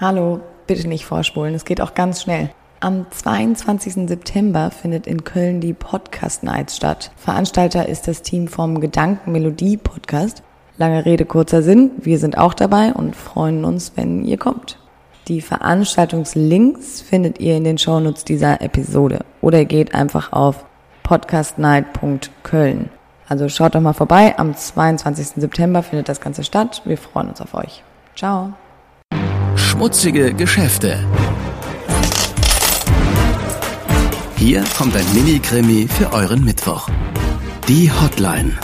Hallo, bitte nicht vorspulen, es geht auch ganz schnell. Am 22. September findet in Köln die Podcast Nights statt. Veranstalter ist das Team vom Gedankenmelodie Podcast. Lange Rede, kurzer Sinn. Wir sind auch dabei und freuen uns, wenn ihr kommt. Die Veranstaltungslinks findet ihr in den Shownotes dieser Episode oder geht einfach auf podcastnight.köln. Also schaut doch mal vorbei. Am 22. September findet das Ganze statt. Wir freuen uns auf euch. Ciao. Schmutzige Geschäfte. Hier kommt ein Mini-Krimi für euren Mittwoch. Die Hotline.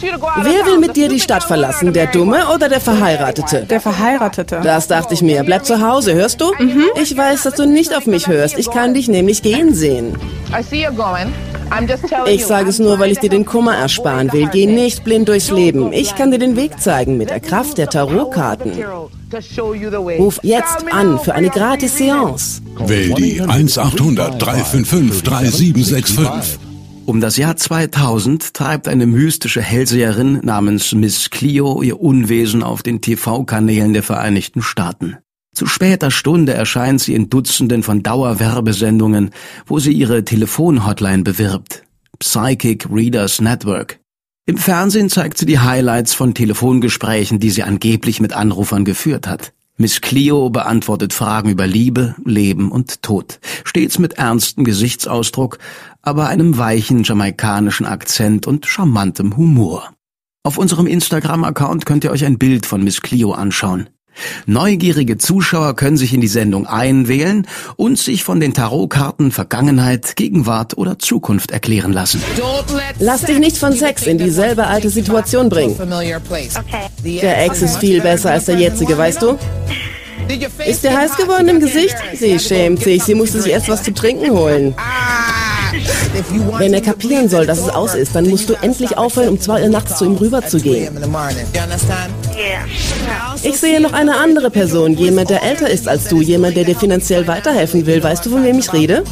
Wer will mit dir die Stadt verlassen? Der Dumme oder der Verheiratete? Der Verheiratete. Das dachte ich mir. Bleib zu Hause, hörst du? Mhm. Ich weiß, dass du nicht auf mich hörst. Ich kann dich nämlich gehen sehen. Ich sage es nur, weil ich dir den Kummer ersparen will. Geh nicht blind durchs Leben. Ich kann dir den Weg zeigen mit der Kraft der Tarotkarten. Ruf jetzt an für eine gratis Seance. Wähl die 1800 355 3765. Um das Jahr 2000 treibt eine mystische Hellseherin namens Miss Clio ihr Unwesen auf den TV-Kanälen der Vereinigten Staaten. Zu später Stunde erscheint sie in Dutzenden von Dauerwerbesendungen, wo sie ihre Telefonhotline bewirbt. Psychic Readers Network. Im Fernsehen zeigt sie die Highlights von Telefongesprächen, die sie angeblich mit Anrufern geführt hat. Miss Clio beantwortet Fragen über Liebe, Leben und Tod, stets mit ernstem Gesichtsausdruck, aber einem weichen jamaikanischen Akzent und charmantem Humor. Auf unserem Instagram-Account könnt ihr euch ein Bild von Miss Clio anschauen. Neugierige Zuschauer können sich in die Sendung einwählen und sich von den Tarotkarten Vergangenheit, Gegenwart oder Zukunft erklären lassen. Lass dich nicht von Sex in dieselbe alte Situation bringen. Der Ex ist viel besser als der jetzige, weißt du? Ist der heiß geworden im Gesicht? Sie schämt sich, sie musste sich erst was zu trinken holen. Wenn er kapieren soll, dass es aus ist, dann musst du endlich aufhören, um zwei Uhr nachts zu ihm rüber zu gehen. Ich sehe noch eine andere Person, jemand, der älter ist als du, jemand, der dir finanziell weiterhelfen will. Weißt du, von wem ich rede?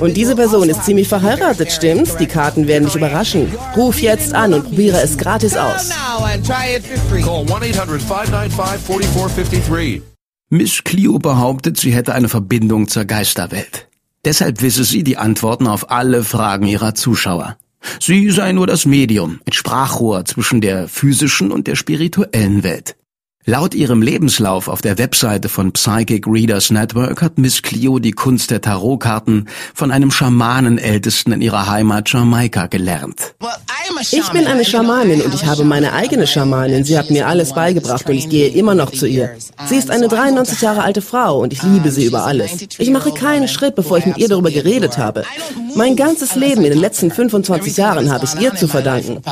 Und diese Person ist ziemlich verheiratet, stimmt's? Die Karten werden dich überraschen. Ruf jetzt an und probiere es gratis aus. Miss Clio behauptet, sie hätte eine Verbindung zur Geisterwelt. Deshalb wisse sie die Antworten auf alle Fragen ihrer Zuschauer. Sie sei nur das Medium, ein Sprachrohr zwischen der physischen und der spirituellen Welt. Laut ihrem Lebenslauf auf der Webseite von Psychic Readers Network hat Miss Clio die Kunst der Tarotkarten von einem Schamanenältesten in ihrer Heimat Jamaika gelernt. Ich bin eine Schamanin und ich habe meine eigene Schamanin. Sie hat mir alles beigebracht und ich gehe immer noch zu ihr. Sie ist eine 93 Jahre alte Frau und ich liebe sie über alles. Ich mache keinen Schritt, bevor ich mit ihr darüber geredet habe. Mein ganzes Leben in den letzten 25 Jahren habe ich ihr zu verdanken.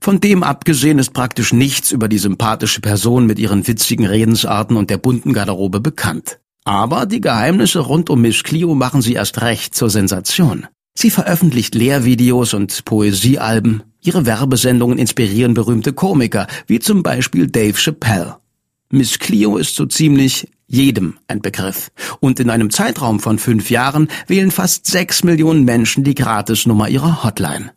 Von dem abgesehen ist praktisch nichts über die sympathische Person mit ihren witzigen Redensarten und der bunten Garderobe bekannt. Aber die Geheimnisse rund um Miss Clio machen sie erst recht zur Sensation. Sie veröffentlicht Lehrvideos und Poesiealben. Ihre Werbesendungen inspirieren berühmte Komiker, wie zum Beispiel Dave Chappelle. Miss Clio ist so ziemlich jedem ein Begriff. Und in einem Zeitraum von fünf Jahren wählen fast sechs Millionen Menschen die Gratisnummer ihrer Hotline.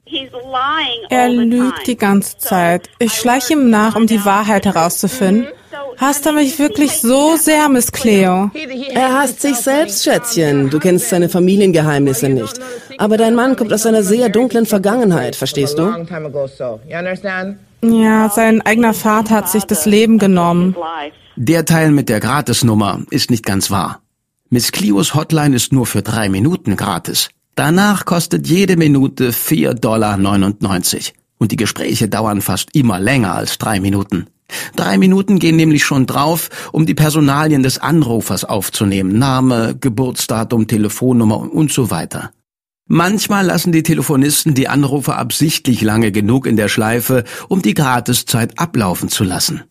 Er lügt die ganze Zeit. Ich schleiche ihm nach, um die Wahrheit herauszufinden. Hasst er mich wirklich so sehr, Miss Cleo? Er hasst sich selbst, Schätzchen. Du kennst seine Familiengeheimnisse nicht. Aber dein Mann kommt aus einer sehr dunklen Vergangenheit, verstehst du? Ja, sein eigener Vater hat sich das Leben genommen. Der Teil mit der Gratisnummer ist nicht ganz wahr. Miss Clios Hotline ist nur für drei Minuten gratis. Danach kostet jede Minute 4,99 Dollar. Und die Gespräche dauern fast immer länger als drei Minuten. Drei Minuten gehen nämlich schon drauf, um die Personalien des Anrufers aufzunehmen. Name, Geburtsdatum, Telefonnummer und so weiter. Manchmal lassen die Telefonisten die Anrufer absichtlich lange genug in der Schleife, um die Gratiszeit ablaufen zu lassen.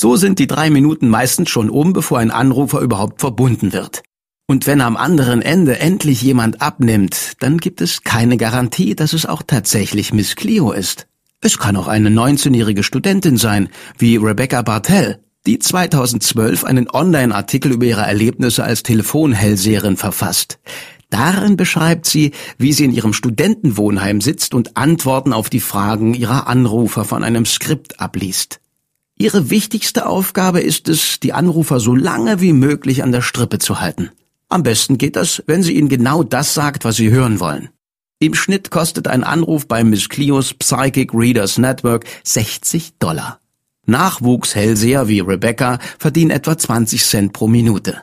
So sind die drei Minuten meistens schon um, bevor ein Anrufer überhaupt verbunden wird. Und wenn am anderen Ende endlich jemand abnimmt, dann gibt es keine Garantie, dass es auch tatsächlich Miss Clio ist. Es kann auch eine 19-jährige Studentin sein, wie Rebecca Bartell, die 2012 einen Online-Artikel über ihre Erlebnisse als Telefonhellseherin verfasst. Darin beschreibt sie, wie sie in ihrem Studentenwohnheim sitzt und Antworten auf die Fragen ihrer Anrufer von einem Skript abliest. Ihre wichtigste Aufgabe ist es, die Anrufer so lange wie möglich an der Strippe zu halten. Am besten geht das, wenn sie ihnen genau das sagt, was sie hören wollen. Im Schnitt kostet ein Anruf bei Miss Clios Psychic Readers Network 60 Dollar. Nachwuchshellseher wie Rebecca verdienen etwa 20 Cent pro Minute.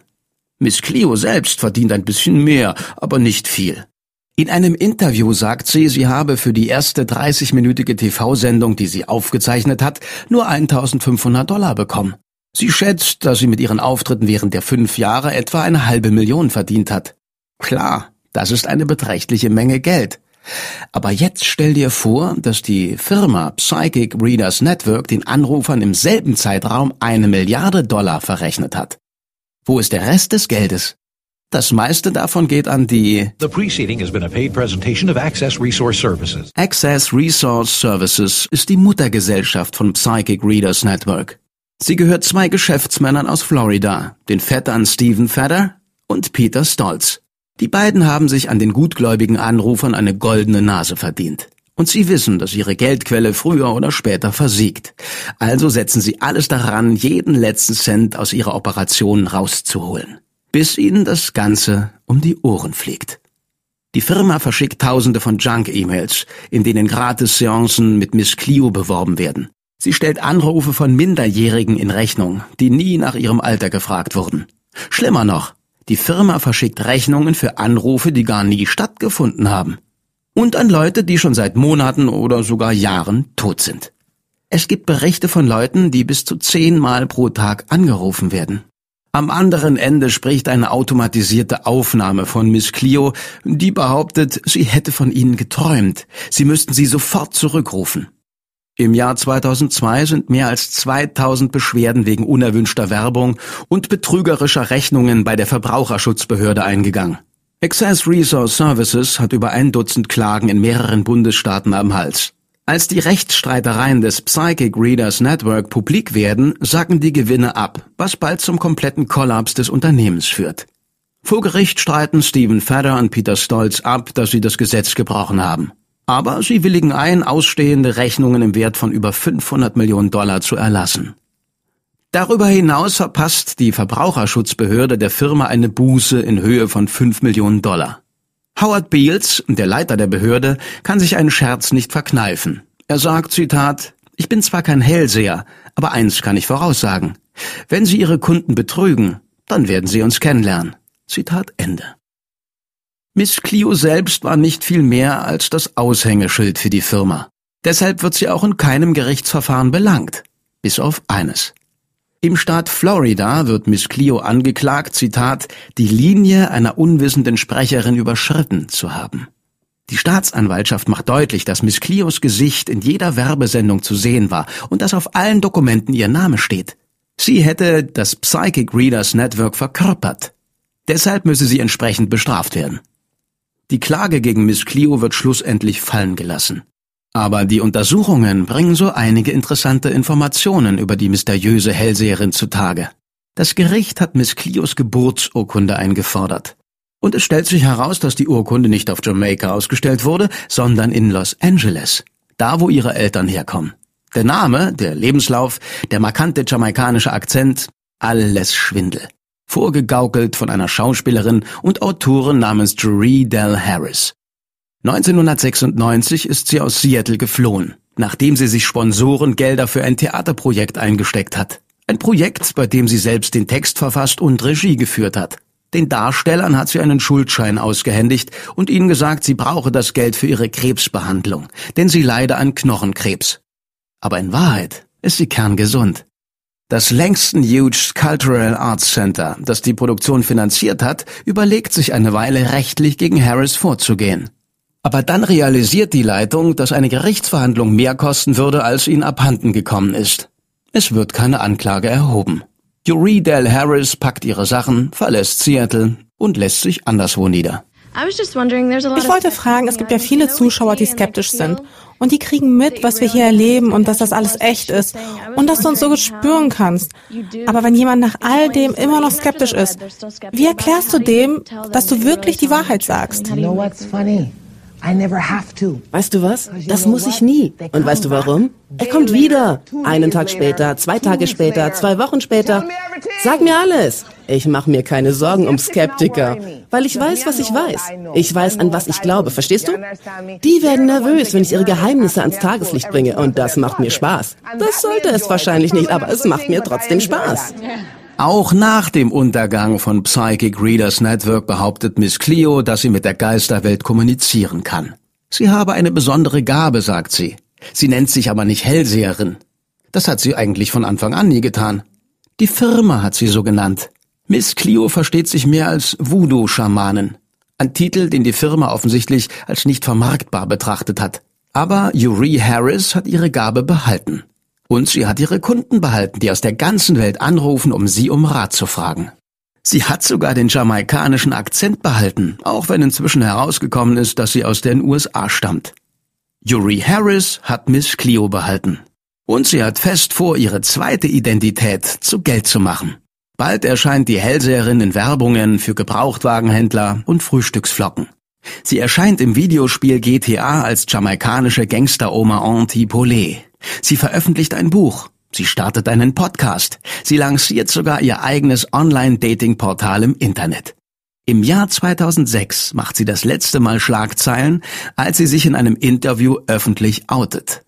Miss Clio selbst verdient ein bisschen mehr, aber nicht viel. In einem Interview sagt sie, sie habe für die erste 30-minütige TV-Sendung, die sie aufgezeichnet hat, nur 1500 Dollar bekommen. Sie schätzt, dass sie mit ihren Auftritten während der fünf Jahre etwa eine halbe Million verdient hat. Klar, das ist eine beträchtliche Menge Geld. Aber jetzt stell dir vor, dass die Firma Psychic Readers Network den Anrufern im selben Zeitraum eine Milliarde Dollar verrechnet hat. Wo ist der Rest des Geldes? Das meiste davon geht an die The preceding has been a paid presentation of Access Resource Services. Access Resource Services ist die Muttergesellschaft von Psychic Readers Network. Sie gehört zwei Geschäftsmännern aus Florida, den Vettern Stephen Fedder und Peter Stolz. Die beiden haben sich an den gutgläubigen Anrufern eine goldene Nase verdient. Und sie wissen, dass ihre Geldquelle früher oder später versiegt. Also setzen sie alles daran, jeden letzten Cent aus ihrer Operation rauszuholen bis ihnen das Ganze um die Ohren fliegt. Die Firma verschickt tausende von Junk-E-Mails, in denen Gratis-Seancen mit Miss Clio beworben werden. Sie stellt Anrufe von Minderjährigen in Rechnung, die nie nach ihrem Alter gefragt wurden. Schlimmer noch, die Firma verschickt Rechnungen für Anrufe, die gar nie stattgefunden haben. Und an Leute, die schon seit Monaten oder sogar Jahren tot sind. Es gibt Berichte von Leuten, die bis zu zehnmal pro Tag angerufen werden. Am anderen Ende spricht eine automatisierte Aufnahme von Miss Clio, die behauptet, sie hätte von ihnen geträumt. Sie müssten sie sofort zurückrufen. Im Jahr 2002 sind mehr als 2000 Beschwerden wegen unerwünschter Werbung und betrügerischer Rechnungen bei der Verbraucherschutzbehörde eingegangen. Access Resource Services hat über ein Dutzend Klagen in mehreren Bundesstaaten am Hals. Als die Rechtsstreitereien des Psychic Readers Network publik werden, sacken die Gewinne ab, was bald zum kompletten Kollaps des Unternehmens führt. Vor Gericht streiten Stephen Fedder und Peter Stolz ab, dass sie das Gesetz gebrochen haben. Aber sie willigen ein, ausstehende Rechnungen im Wert von über 500 Millionen Dollar zu erlassen. Darüber hinaus verpasst die Verbraucherschutzbehörde der Firma eine Buße in Höhe von 5 Millionen Dollar. Howard Beals, der Leiter der Behörde, kann sich einen Scherz nicht verkneifen. Er sagt, Zitat, ich bin zwar kein Hellseher, aber eins kann ich voraussagen. Wenn Sie Ihre Kunden betrügen, dann werden Sie uns kennenlernen. Zitat Ende. Miss Clio selbst war nicht viel mehr als das Aushängeschild für die Firma. Deshalb wird sie auch in keinem Gerichtsverfahren belangt. Bis auf eines. Im Staat Florida wird Miss Clio angeklagt, Zitat, die Linie einer unwissenden Sprecherin überschritten zu haben. Die Staatsanwaltschaft macht deutlich, dass Miss Clios Gesicht in jeder Werbesendung zu sehen war und dass auf allen Dokumenten ihr Name steht. Sie hätte das Psychic Readers Network verkörpert. Deshalb müsse sie entsprechend bestraft werden. Die Klage gegen Miss Clio wird schlussendlich fallen gelassen. Aber die Untersuchungen bringen so einige interessante Informationen über die mysteriöse Hellseherin zutage. Das Gericht hat Miss Clios Geburtsurkunde eingefordert. Und es stellt sich heraus, dass die Urkunde nicht auf Jamaika ausgestellt wurde, sondern in Los Angeles, da wo ihre Eltern herkommen. Der Name, der Lebenslauf, der markante jamaikanische Akzent, alles Schwindel. Vorgegaukelt von einer Schauspielerin und Autorin namens Drury Dell Harris. 1996 ist sie aus Seattle geflohen, nachdem sie sich Sponsorengelder für ein Theaterprojekt eingesteckt hat. Ein Projekt, bei dem sie selbst den Text verfasst und Regie geführt hat. Den Darstellern hat sie einen Schuldschein ausgehändigt und ihnen gesagt, sie brauche das Geld für ihre Krebsbehandlung, denn sie leide an Knochenkrebs. Aber in Wahrheit ist sie kerngesund. Das Langston Hughes Cultural Arts Center, das die Produktion finanziert hat, überlegt sich eine Weile rechtlich gegen Harris vorzugehen. Aber dann realisiert die Leitung, dass eine Gerichtsverhandlung mehr kosten würde, als ihnen abhanden gekommen ist. Es wird keine Anklage erhoben. Jury Del Harris packt ihre Sachen, verlässt Seattle und lässt sich anderswo nieder. Ich wollte fragen, es gibt ja viele Zuschauer, die skeptisch sind. Und die kriegen mit, was wir hier erleben und dass das alles echt ist. Und dass du uns so gut spüren kannst. Aber wenn jemand nach all dem immer noch skeptisch ist, wie erklärst du dem, dass du wirklich die Wahrheit sagst? Weißt du was? Das muss ich nie. Und weißt du warum? Er kommt wieder. Einen Tag später, zwei Tage später, zwei Wochen später. Sag mir alles. Ich mache mir keine Sorgen um Skeptiker, weil ich weiß, was ich weiß. Ich weiß, an was ich glaube, verstehst du? Die werden nervös, wenn ich ihre Geheimnisse ans Tageslicht bringe und das macht mir Spaß. Das sollte es wahrscheinlich nicht, aber es macht mir trotzdem Spaß. Auch nach dem Untergang von Psychic Readers Network behauptet Miss Clio, dass sie mit der Geisterwelt kommunizieren kann. Sie habe eine besondere Gabe, sagt sie. Sie nennt sich aber nicht Hellseherin. Das hat sie eigentlich von Anfang an nie getan. Die Firma hat sie so genannt. Miss Clio versteht sich mehr als Voodoo-Schamanen. Ein Titel, den die Firma offensichtlich als nicht vermarktbar betrachtet hat. Aber Uri Harris hat ihre Gabe behalten. Und sie hat ihre Kunden behalten, die aus der ganzen Welt anrufen, um sie um Rat zu fragen. Sie hat sogar den jamaikanischen Akzent behalten, auch wenn inzwischen herausgekommen ist, dass sie aus den USA stammt. Yuri Harris hat Miss Clio behalten. Und sie hat fest vor, ihre zweite Identität zu Geld zu machen. Bald erscheint die Hellseherin in Werbungen für Gebrauchtwagenhändler und Frühstücksflocken. Sie erscheint im Videospiel GTA als jamaikanische Gangsteroma Antipolé. Sie veröffentlicht ein Buch. Sie startet einen Podcast. Sie lanciert sogar ihr eigenes Online-Dating-Portal im Internet. Im Jahr 2006 macht sie das letzte Mal Schlagzeilen, als sie sich in einem Interview öffentlich outet.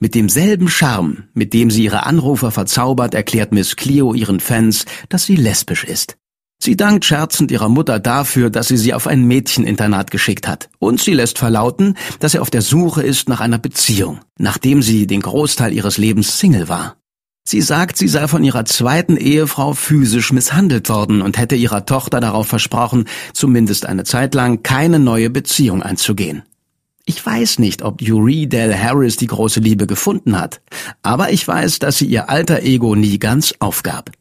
Mit demselben Charme, mit dem sie ihre Anrufer verzaubert, erklärt Miss Clio ihren Fans, dass sie lesbisch ist. Sie dankt scherzend ihrer Mutter dafür, dass sie sie auf ein Mädcheninternat geschickt hat. Und sie lässt verlauten, dass sie auf der Suche ist nach einer Beziehung, nachdem sie den Großteil ihres Lebens Single war. Sie sagt, sie sei von ihrer zweiten Ehefrau physisch misshandelt worden und hätte ihrer Tochter darauf versprochen, zumindest eine Zeit lang keine neue Beziehung einzugehen. Ich weiß nicht, ob Yuri Del Harris die große Liebe gefunden hat, aber ich weiß, dass sie ihr alter Ego nie ganz aufgab.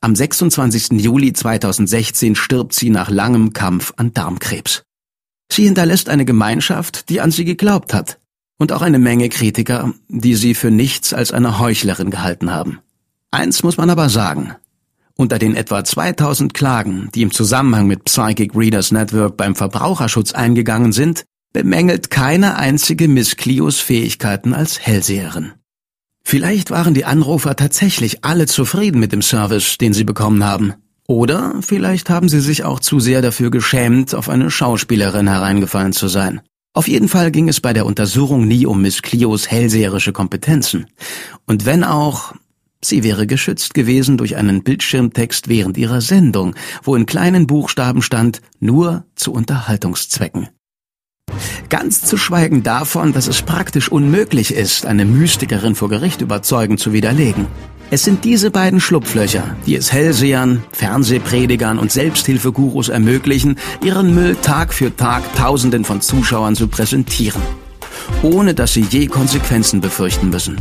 Am 26. Juli 2016 stirbt sie nach langem Kampf an Darmkrebs. Sie hinterlässt eine Gemeinschaft, die an sie geglaubt hat, und auch eine Menge Kritiker, die sie für nichts als eine Heuchlerin gehalten haben. Eins muss man aber sagen. Unter den etwa 2000 Klagen, die im Zusammenhang mit Psychic Readers Network beim Verbraucherschutz eingegangen sind, bemängelt keine einzige Miss Clios Fähigkeiten als Hellseherin. Vielleicht waren die Anrufer tatsächlich alle zufrieden mit dem Service, den sie bekommen haben. Oder vielleicht haben sie sich auch zu sehr dafür geschämt, auf eine Schauspielerin hereingefallen zu sein. Auf jeden Fall ging es bei der Untersuchung nie um Miss Clios hellseherische Kompetenzen. Und wenn auch, sie wäre geschützt gewesen durch einen Bildschirmtext während ihrer Sendung, wo in kleinen Buchstaben stand, nur zu Unterhaltungszwecken. Ganz zu schweigen davon, dass es praktisch unmöglich ist, eine Mystikerin vor Gericht überzeugend zu widerlegen. Es sind diese beiden Schlupflöcher, die es Hellsehern, Fernsehpredigern und Selbsthilfegurus ermöglichen, ihren Müll Tag für Tag Tausenden von Zuschauern zu präsentieren, ohne dass sie je Konsequenzen befürchten müssen.